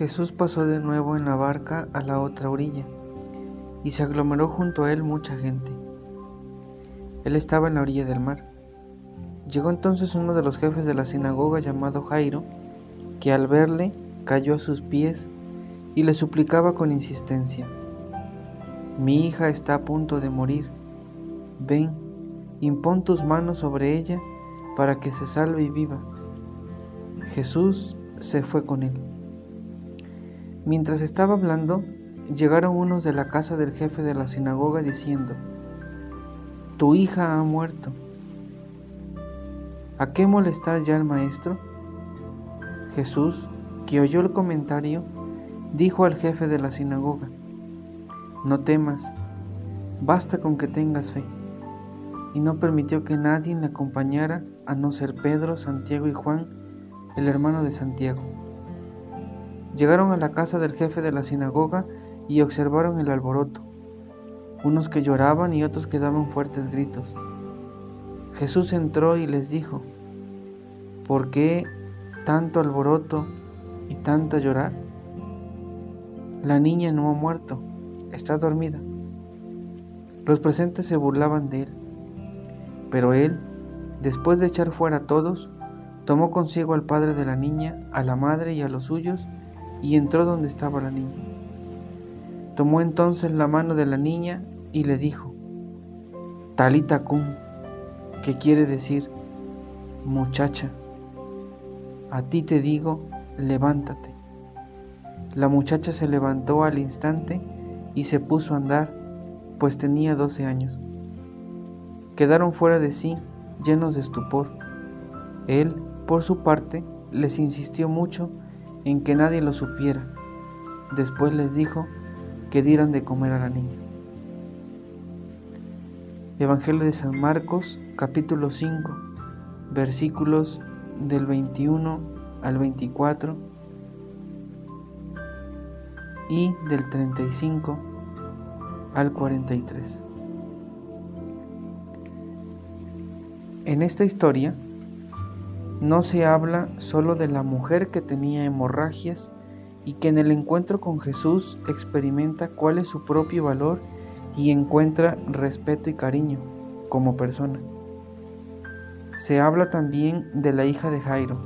Jesús pasó de nuevo en la barca a la otra orilla, y se aglomeró junto a él mucha gente. Él estaba en la orilla del mar. Llegó entonces uno de los jefes de la sinagoga llamado Jairo, que al verle cayó a sus pies y le suplicaba con insistencia, Mi hija está a punto de morir, ven, impón tus manos sobre ella para que se salve y viva. Jesús se fue con él. Mientras estaba hablando, llegaron unos de la casa del jefe de la sinagoga diciendo, Tu hija ha muerto. ¿A qué molestar ya al maestro? Jesús, que oyó el comentario, dijo al jefe de la sinagoga, No temas, basta con que tengas fe. Y no permitió que nadie le acompañara a no ser Pedro, Santiago y Juan, el hermano de Santiago. Llegaron a la casa del jefe de la sinagoga y observaron el alboroto, unos que lloraban y otros que daban fuertes gritos. Jesús entró y les dijo, ¿por qué tanto alboroto y tanta llorar? La niña no ha muerto, está dormida. Los presentes se burlaban de él, pero él, después de echar fuera a todos, tomó consigo al padre de la niña, a la madre y a los suyos, y entró donde estaba la niña. Tomó entonces la mano de la niña y le dijo, Talita cum, que quiere decir, muchacha, a ti te digo, levántate. La muchacha se levantó al instante y se puso a andar, pues tenía doce años. Quedaron fuera de sí, llenos de estupor. Él, por su parte, les insistió mucho en que nadie lo supiera. Después les dijo que dieran de comer a la niña. Evangelio de San Marcos, capítulo 5, versículos del 21 al 24 y del 35 al 43. En esta historia, no se habla solo de la mujer que tenía hemorragias y que en el encuentro con Jesús experimenta cuál es su propio valor y encuentra respeto y cariño como persona. Se habla también de la hija de Jairo,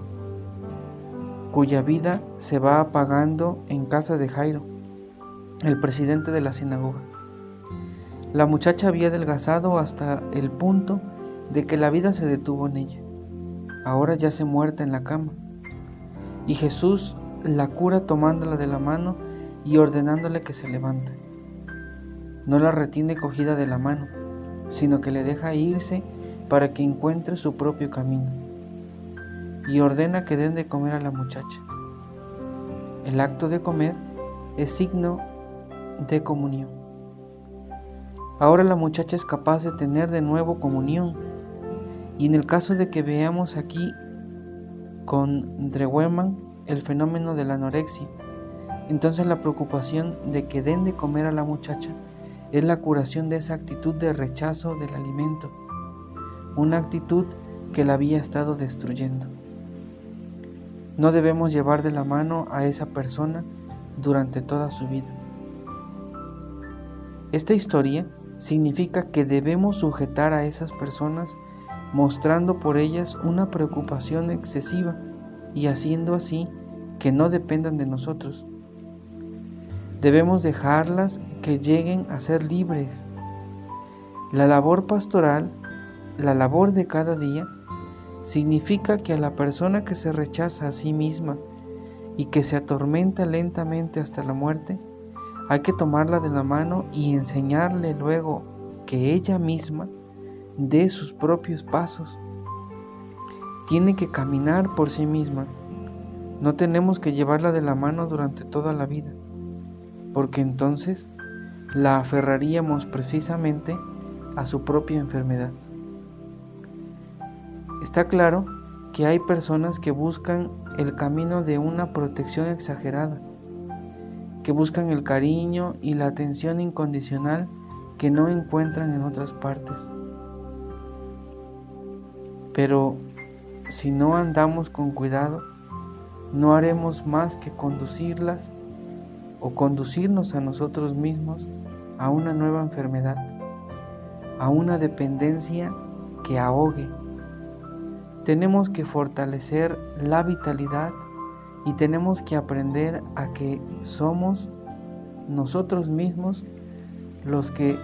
cuya vida se va apagando en casa de Jairo, el presidente de la sinagoga. La muchacha había adelgazado hasta el punto de que la vida se detuvo en ella ahora yace muerta en la cama. Y Jesús la cura tomándola de la mano y ordenándole que se levante. No la retiene cogida de la mano, sino que le deja irse para que encuentre su propio camino. Y ordena que den de comer a la muchacha. El acto de comer es signo de comunión. Ahora la muchacha es capaz de tener de nuevo comunión y en el caso de que veamos aquí con Drewerman el fenómeno de la anorexia, entonces la preocupación de que den de comer a la muchacha es la curación de esa actitud de rechazo del alimento, una actitud que la había estado destruyendo. No debemos llevar de la mano a esa persona durante toda su vida. Esta historia significa que debemos sujetar a esas personas mostrando por ellas una preocupación excesiva y haciendo así que no dependan de nosotros. Debemos dejarlas que lleguen a ser libres. La labor pastoral, la labor de cada día, significa que a la persona que se rechaza a sí misma y que se atormenta lentamente hasta la muerte, hay que tomarla de la mano y enseñarle luego que ella misma de sus propios pasos. Tiene que caminar por sí misma. No tenemos que llevarla de la mano durante toda la vida, porque entonces la aferraríamos precisamente a su propia enfermedad. Está claro que hay personas que buscan el camino de una protección exagerada, que buscan el cariño y la atención incondicional que no encuentran en otras partes. Pero si no andamos con cuidado, no haremos más que conducirlas o conducirnos a nosotros mismos a una nueva enfermedad, a una dependencia que ahogue. Tenemos que fortalecer la vitalidad y tenemos que aprender a que somos nosotros mismos los que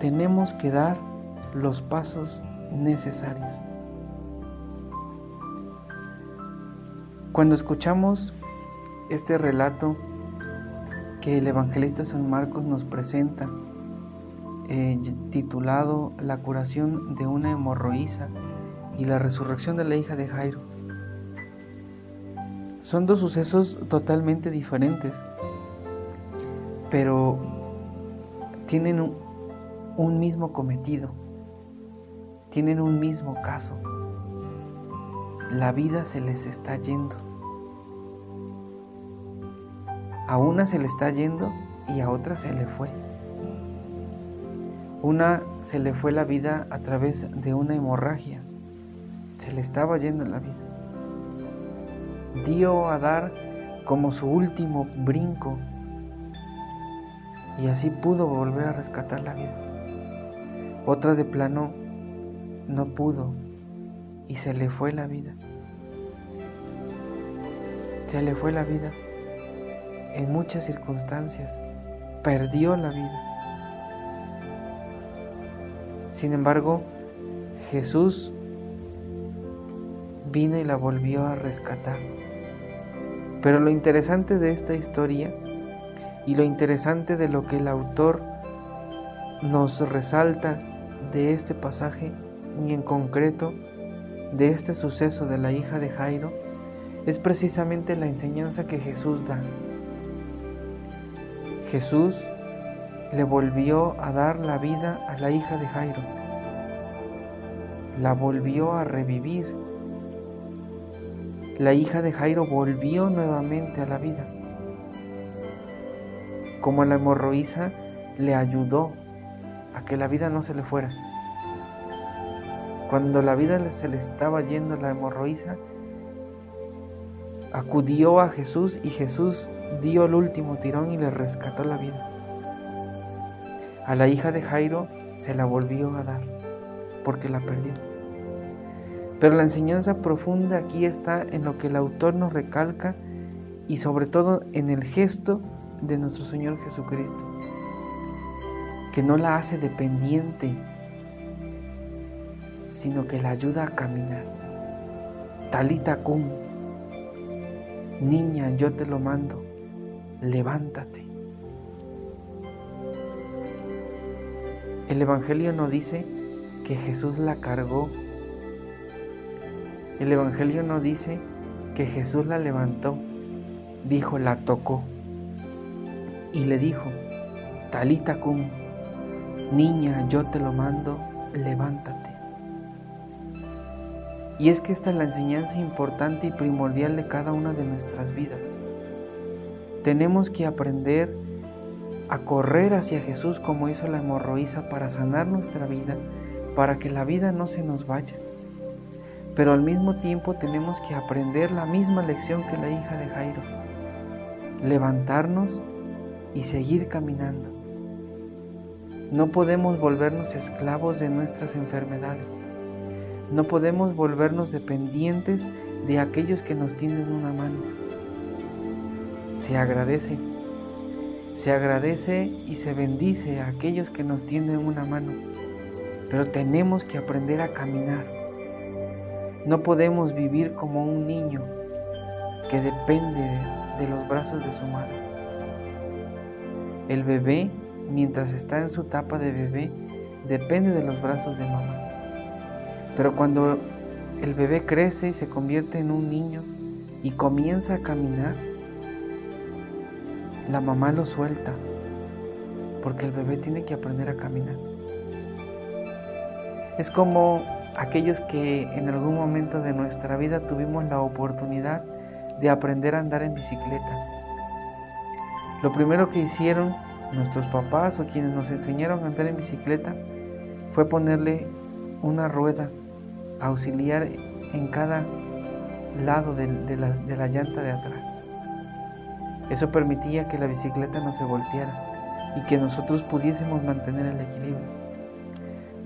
tenemos que dar los pasos necesarios. Cuando escuchamos este relato que el evangelista San Marcos nos presenta, eh, titulado La curación de una hemorroísa y la resurrección de la hija de Jairo, son dos sucesos totalmente diferentes, pero tienen un mismo cometido, tienen un mismo caso. La vida se les está yendo. A una se le está yendo y a otra se le fue. Una se le fue la vida a través de una hemorragia. Se le estaba yendo la vida dio a dar como su último brinco y así pudo volver a rescatar la vida. Otra de plano no pudo y se le fue la vida. Se le fue la vida en muchas circunstancias. Perdió la vida. Sin embargo, Jesús vino y la volvió a rescatar. Pero lo interesante de esta historia y lo interesante de lo que el autor nos resalta de este pasaje y en concreto de este suceso de la hija de Jairo es precisamente la enseñanza que Jesús da. Jesús le volvió a dar la vida a la hija de Jairo, la volvió a revivir la hija de Jairo volvió nuevamente a la vida. Como la hemorroísa le ayudó a que la vida no se le fuera. Cuando la vida se le estaba yendo la hemorroísa, acudió a Jesús y Jesús dio el último tirón y le rescató la vida. A la hija de Jairo se la volvió a dar porque la perdió. Pero la enseñanza profunda aquí está en lo que el autor nos recalca y sobre todo en el gesto de nuestro Señor Jesucristo, que no la hace dependiente, sino que la ayuda a caminar. Talita cum, niña, yo te lo mando, levántate. El Evangelio no dice que Jesús la cargó el Evangelio no dice que Jesús la levantó, dijo, la tocó y le dijo, Talita cum, niña, yo te lo mando, levántate. Y es que esta es la enseñanza importante y primordial de cada una de nuestras vidas. Tenemos que aprender a correr hacia Jesús como hizo la hemorroísa para sanar nuestra vida, para que la vida no se nos vaya pero al mismo tiempo tenemos que aprender la misma lección que la hija de Jairo, levantarnos y seguir caminando. No podemos volvernos esclavos de nuestras enfermedades. No podemos volvernos dependientes de aquellos que nos tienden una mano. Se agradece. Se agradece y se bendice a aquellos que nos tienden una mano. Pero tenemos que aprender a caminar no podemos vivir como un niño que depende de, los brazos de su madre. El bebé, mientras está en su etapa de bebé, depende de los brazos de mamá. Pero cuando el bebé crece y se convierte en un niño y comienza a caminar, la mamá lo suelta, porque el bebé tiene que aprender a caminar. Es como aquellos que en algún momento de nuestra vida tuvimos la oportunidad de aprender a andar en bicicleta. Lo primero que hicieron nuestros papás o quienes nos enseñaron a andar en bicicleta fue ponerle una rueda auxiliar en cada, lado de, la, de la llanta de atrás. Eso permitía que la bicicleta no se volteara y que nosotros pudiésemos mantener el equilibrio.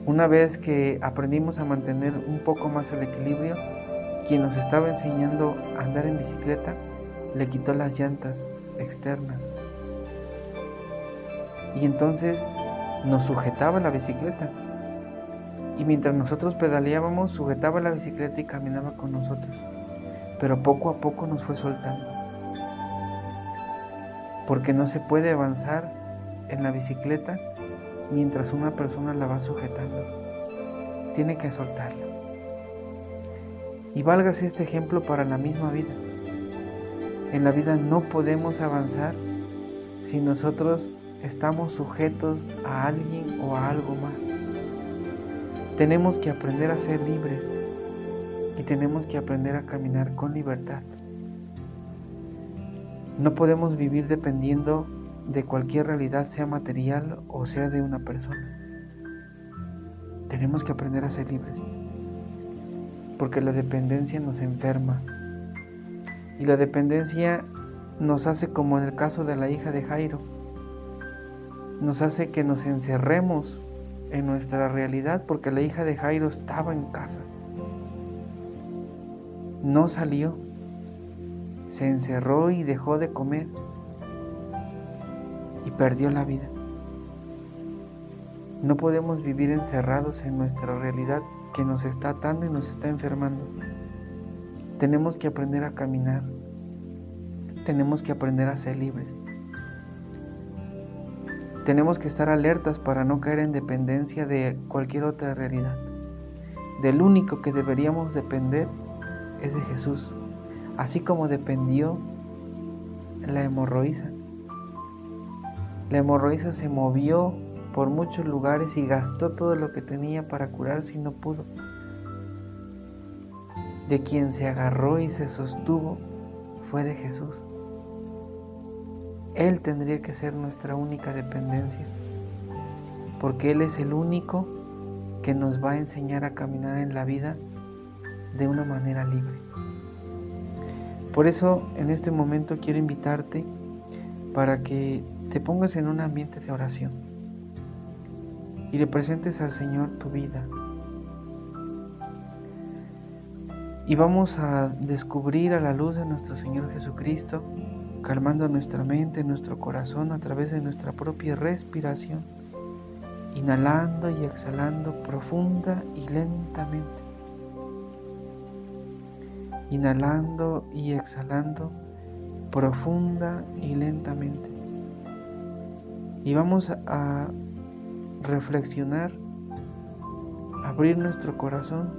Una vez que aprendimos a mantener un poco más el equilibrio, quien nos estaba enseñando a andar en bicicleta le quitó las llantas externas. Y entonces nos sujetaba la bicicleta. Y mientras nosotros pedaleábamos, sujetaba la bicicleta y caminaba con nosotros. Pero poco a poco nos fue soltando. Porque no se puede avanzar en la bicicleta mientras una persona la va sujetando. Tiene que soltarla. Y válgase este ejemplo para la misma vida. En la vida no podemos avanzar si nosotros estamos sujetos a alguien o a algo más. Tenemos que aprender a ser libres y tenemos que aprender a caminar con libertad. No podemos vivir dependiendo de cualquier realidad, sea material o sea de una persona. Tenemos que aprender a ser libres, porque la dependencia nos enferma y la dependencia nos hace como en el caso de la hija de Jairo, nos hace que nos encerremos en nuestra realidad porque la hija de Jairo estaba en casa. No salió, se encerró y dejó de comer y perdió la vida. No podemos vivir encerrados en nuestra realidad que nos está atando y nos está enfermando. Tenemos que aprender a caminar. Tenemos que aprender a ser libres. Tenemos que estar alertas para no caer en dependencia de cualquier otra realidad. Del único que deberíamos depender es de Jesús, así como dependió la hemorroísa. La hemorroísa se movió por muchos lugares y gastó todo lo que tenía para curarse y no pudo. De quien se agarró y se sostuvo fue de Jesús. Él tendría que ser nuestra única dependencia, porque Él es el único que nos va a enseñar a caminar en la vida de una manera libre. Por eso en este momento quiero invitarte para que te pongas en un ambiente de oración y le presentes al Señor tu vida. Y vamos a descubrir a la luz de nuestro Señor Jesucristo calmando nuestra mente, nuestro corazón a través de nuestra propia respiración, inhalando y exhalando profunda y lentamente. Inhalando y exhalando profunda y lentamente. Y vamos a reflexionar, abrir nuestro corazón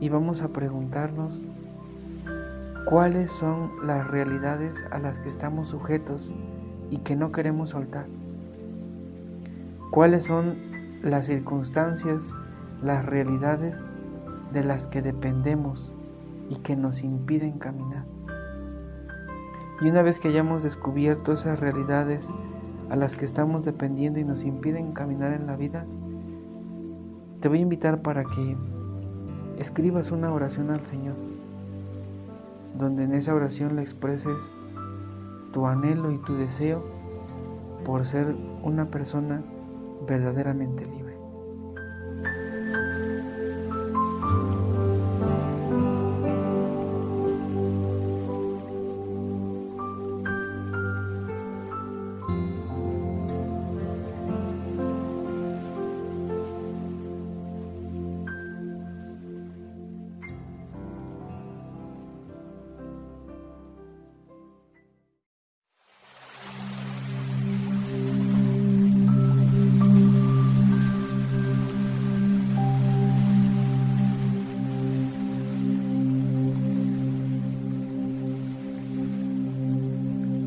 y vamos a preguntarnos cuáles son las realidades a las que estamos sujetos y que no queremos soltar. Cuáles son las circunstancias, las realidades de las que dependemos y que nos impiden caminar. Y una vez que hayamos descubierto esas realidades a las que estamos dependiendo y nos impiden caminar en la vida, te voy a invitar para que escribas una oración al Señor donde en esa oración le expreses tu anhelo y tu deseo por ser una persona verdaderamente libre.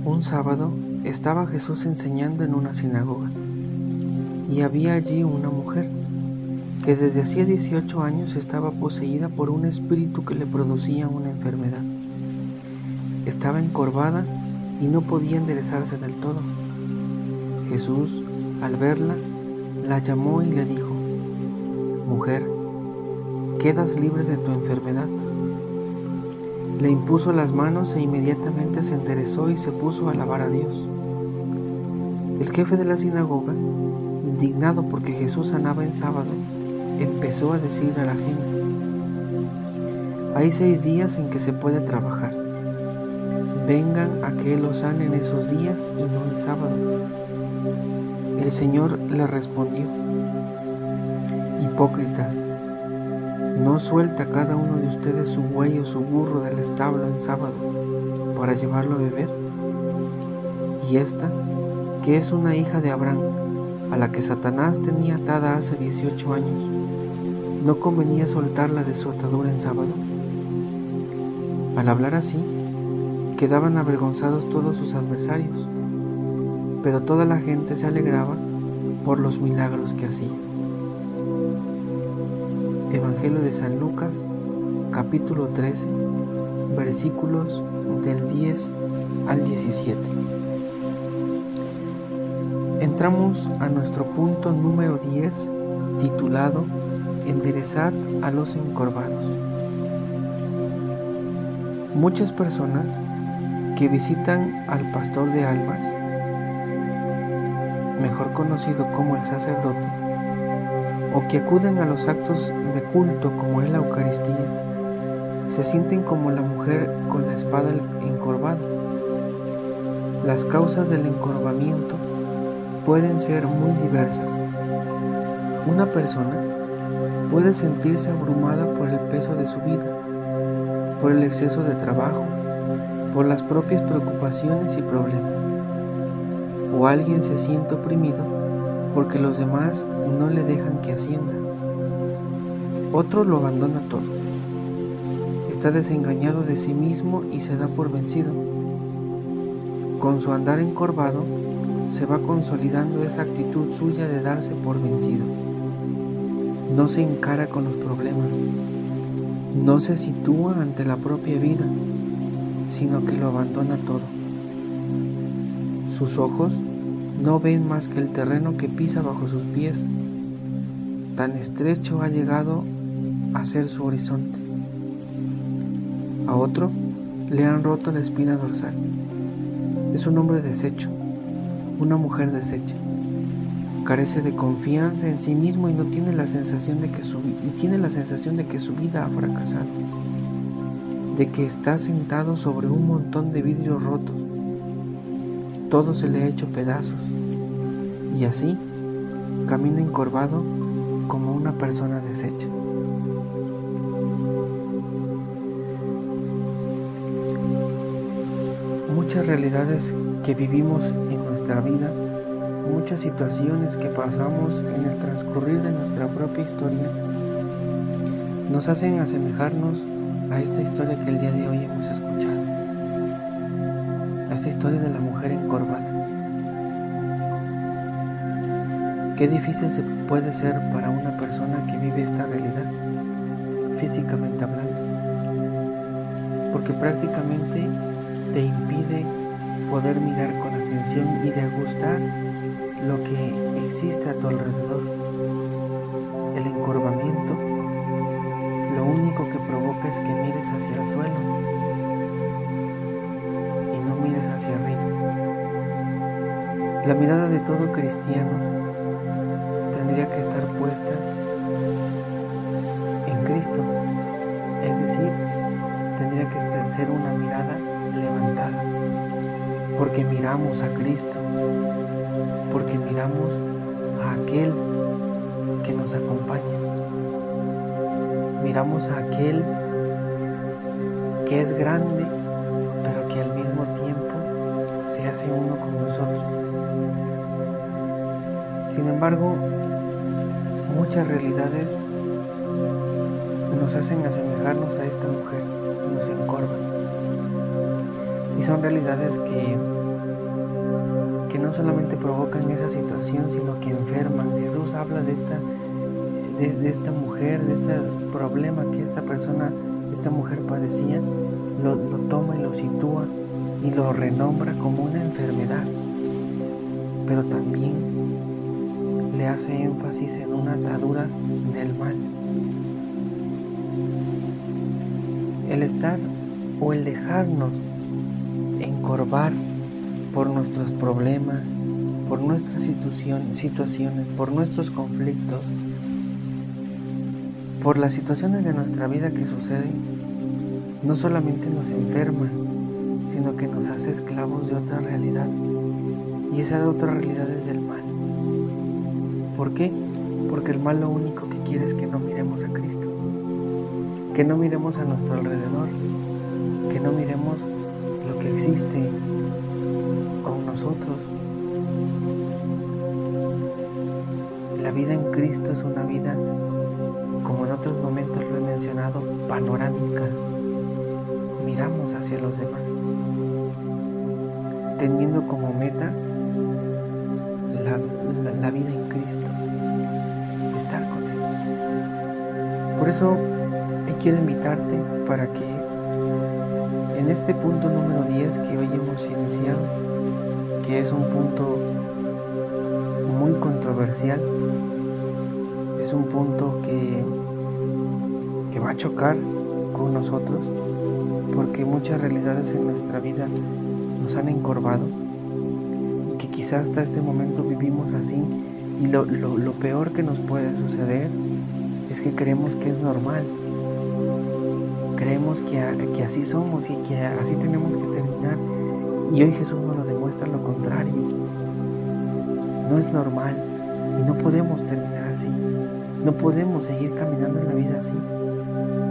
Un sábado estaba Jesús enseñando en una sinagoga y había allí una mujer que desde hacía 18 años estaba poseída por un espíritu que le producía una enfermedad. Estaba encorvada y no podía enderezarse del todo. Jesús, al verla, la llamó y le dijo, Mujer, quedas libre de tu enfermedad. Le impuso las manos e inmediatamente se enderezó y se puso a alabar a Dios. El jefe de la sinagoga, indignado porque Jesús sanaba en sábado, empezó a decir a la gente, hay seis días en que se puede trabajar. Vengan a que Él los sane en esos días y no el sábado. El Señor le respondió, Hipócritas, ¿no suelta cada uno de ustedes su buey o su burro del establo en sábado para llevarlo a beber? Y esta, que es una hija de Abraham, a la que Satanás tenía atada hace 18 años, ¿no convenía soltarla de su atadura en sábado? Al hablar así, quedaban avergonzados todos sus adversarios, pero toda la gente se alegraba por los milagros que hacía. Evangelio de San Lucas, capítulo 13, versículos del 10 al 17. Entramos a nuestro punto número 10, titulado Enderezad a los encorvados. Muchas personas que visitan al pastor de almas, mejor conocido como el sacerdote, o que acuden a los actos de culto como es la Eucaristía, se sienten como la mujer con la espada encorvada. Las causas del encorvamiento pueden ser muy diversas. Una persona puede sentirse abrumada por el peso de su vida, por el exceso de trabajo, por las propias preocupaciones y problemas. O alguien se siente oprimido porque los demás no le dejan que ascienda. Otro lo abandona todo. Está desengañado de sí mismo y se da por vencido. Con su andar encorvado, se va consolidando esa actitud suya de darse por vencido. No se encara con los problemas, no se sitúa ante la propia vida, sino que lo abandona todo. Sus ojos no ven más que el terreno que pisa bajo sus pies. Tan estrecho ha llegado a ser su horizonte. A otro le han roto la espina dorsal. Es un hombre deshecho, una mujer deshecha. Carece de confianza en sí mismo y no tiene la sensación de que su y tiene la sensación de que su vida ha fracasado. De que está sentado sobre un montón de vidrios rotos. Todo se le ha hecho pedazos. Y así camina encorvado como una persona deshecha. Muchas realidades que vivimos en nuestra vida, muchas situaciones que pasamos en el transcurrir de nuestra propia historia, nos hacen asemejarnos a esta historia que el día de hoy hemos escuchado, a esta historia de la mujer Qué difícil se puede ser para una persona que vive esta realidad, físicamente hablando, porque prácticamente te impide poder mirar con atención y degustar lo que existe a tu alrededor. El encorvamiento lo único que provoca es que mires hacia el suelo y no mires hacia arriba. La mirada de todo cristiano tendría que estar puesta en Cristo, es decir, tendría que ser una mirada levantada porque miramos a Cristo, porque miramos a aquel que nos acompaña. Miramos a aquel que es grande, pero que al mismo tiempo se hace uno con nosotros. Sin embargo, muchas realidades nos hacen asemejarnos a esta mujer, nos encorvan. Y son realidades que, que no solamente provocan esa situación, sino que enferman. Jesús habla de esta, de, esta mujer, de este problema que esta persona, esta mujer padecía, lo, lo toma y lo sitúa y lo renombra como una enfermedad, pero también hace énfasis en una atadura del mal. El estar o el dejarnos encorvar por nuestros problemas, por nuestras situaciones, por nuestros conflictos, por las situaciones de nuestra vida que suceden, no solamente nos enferman, sino que nos hace esclavos de otra realidad. Y esa otra realidad es del mal. ¿Por qué? Porque el mal lo único que quiere es que no miremos a Cristo, que no miremos a nuestro alrededor, que no miremos lo que existe con nosotros. La vida en Cristo es una vida, como en otros momentos lo he mencionado, panorámica. Miramos hacia los demás, teniendo como meta la, vida en Cristo, estar con Él. Por eso quiero invitarte para que en este punto número 10 que hoy hemos iniciado, que es un punto muy controversial, es un punto que, que va a chocar con nosotros, porque muchas realidades en nuestra vida nos han encorvado quizás hasta este momento vivimos así y lo, peor que nos puede suceder es que creemos que es normal creemos que, que así somos y que así tenemos que terminar. Y hoy Jesús nos lo demuestra lo contrario. No es normal y no podemos terminar así. No podemos seguir caminando en la vida así.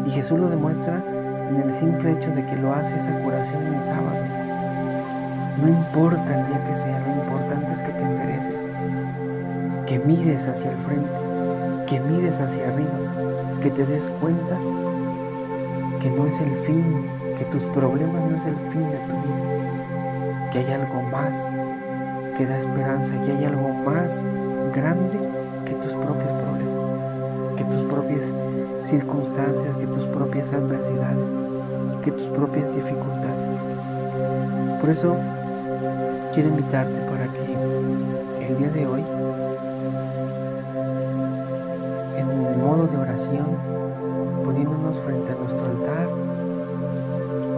Y Jesús lo demuestra en el simple hecho de que lo hace esa curación en sábado. No importa el día que sea, que te endereces, que mires hacia el frente, que mires hacia arriba, que te des cuenta que no es el fin, que tus problemas no es el fin de tu vida, que hay algo más que da esperanza, que hay algo más grande que tus propios problemas, que tus propias circunstancias, que tus propias adversidades, que tus propias dificultades. Por eso quiero invitarte para que el día de hoy, en modo de oración, poniéndonos frente a nuestro altar,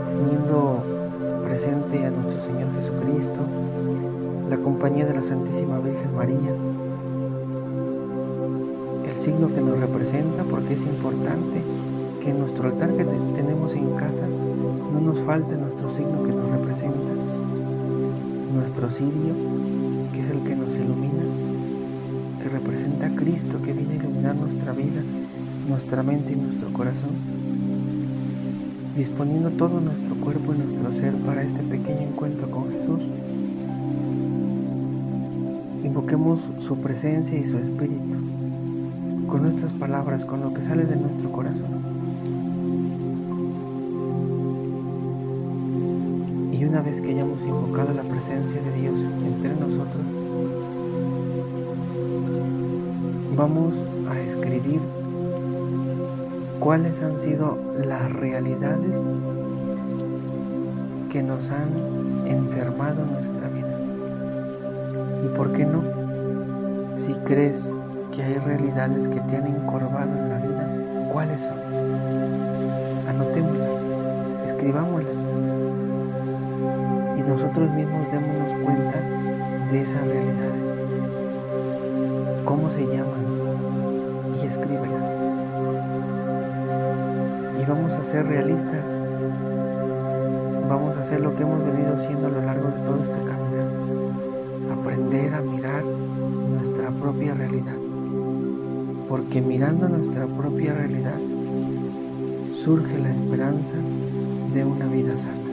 teniendo presente a nuestro Señor Jesucristo, la compañía de la Santísima Virgen María, el signo que nos representa, porque es importante que en nuestro altar que tenemos en casa no nos falte nuestro signo que nos representa, nuestro cirio, que es el que nos ilumina, que representa a Cristo, que viene a iluminar nuestra vida nuestra mente y nuestro corazón, disponiendo todo nuestro cuerpo y nuestro ser para este pequeño encuentro con Jesús. Invoquemos su presencia y su espíritu con nuestras palabras, con lo que sale de nuestro corazón. Una vez que hayamos invocado la presencia de Dios entre nosotros, vamos a escribir cuáles han sido las realidades que nos han enfermado en nuestra vida. ¿Y por qué no? Si crees que hay realidades que te han encorvado en la vida, ¿cuáles son? Anotémoslas, escribámoslas. Y nosotros mismos démonos cuenta de esas realidades. ¿Cómo se llaman? Y escríbelas vamos a ser realistas. Vamos a hacer lo que hemos venido haciendo a lo largo de todo este camino. Aprender a mirar nuestra propia realidad. Porque mirando nuestra propia realidad surge la esperanza de una vida sana.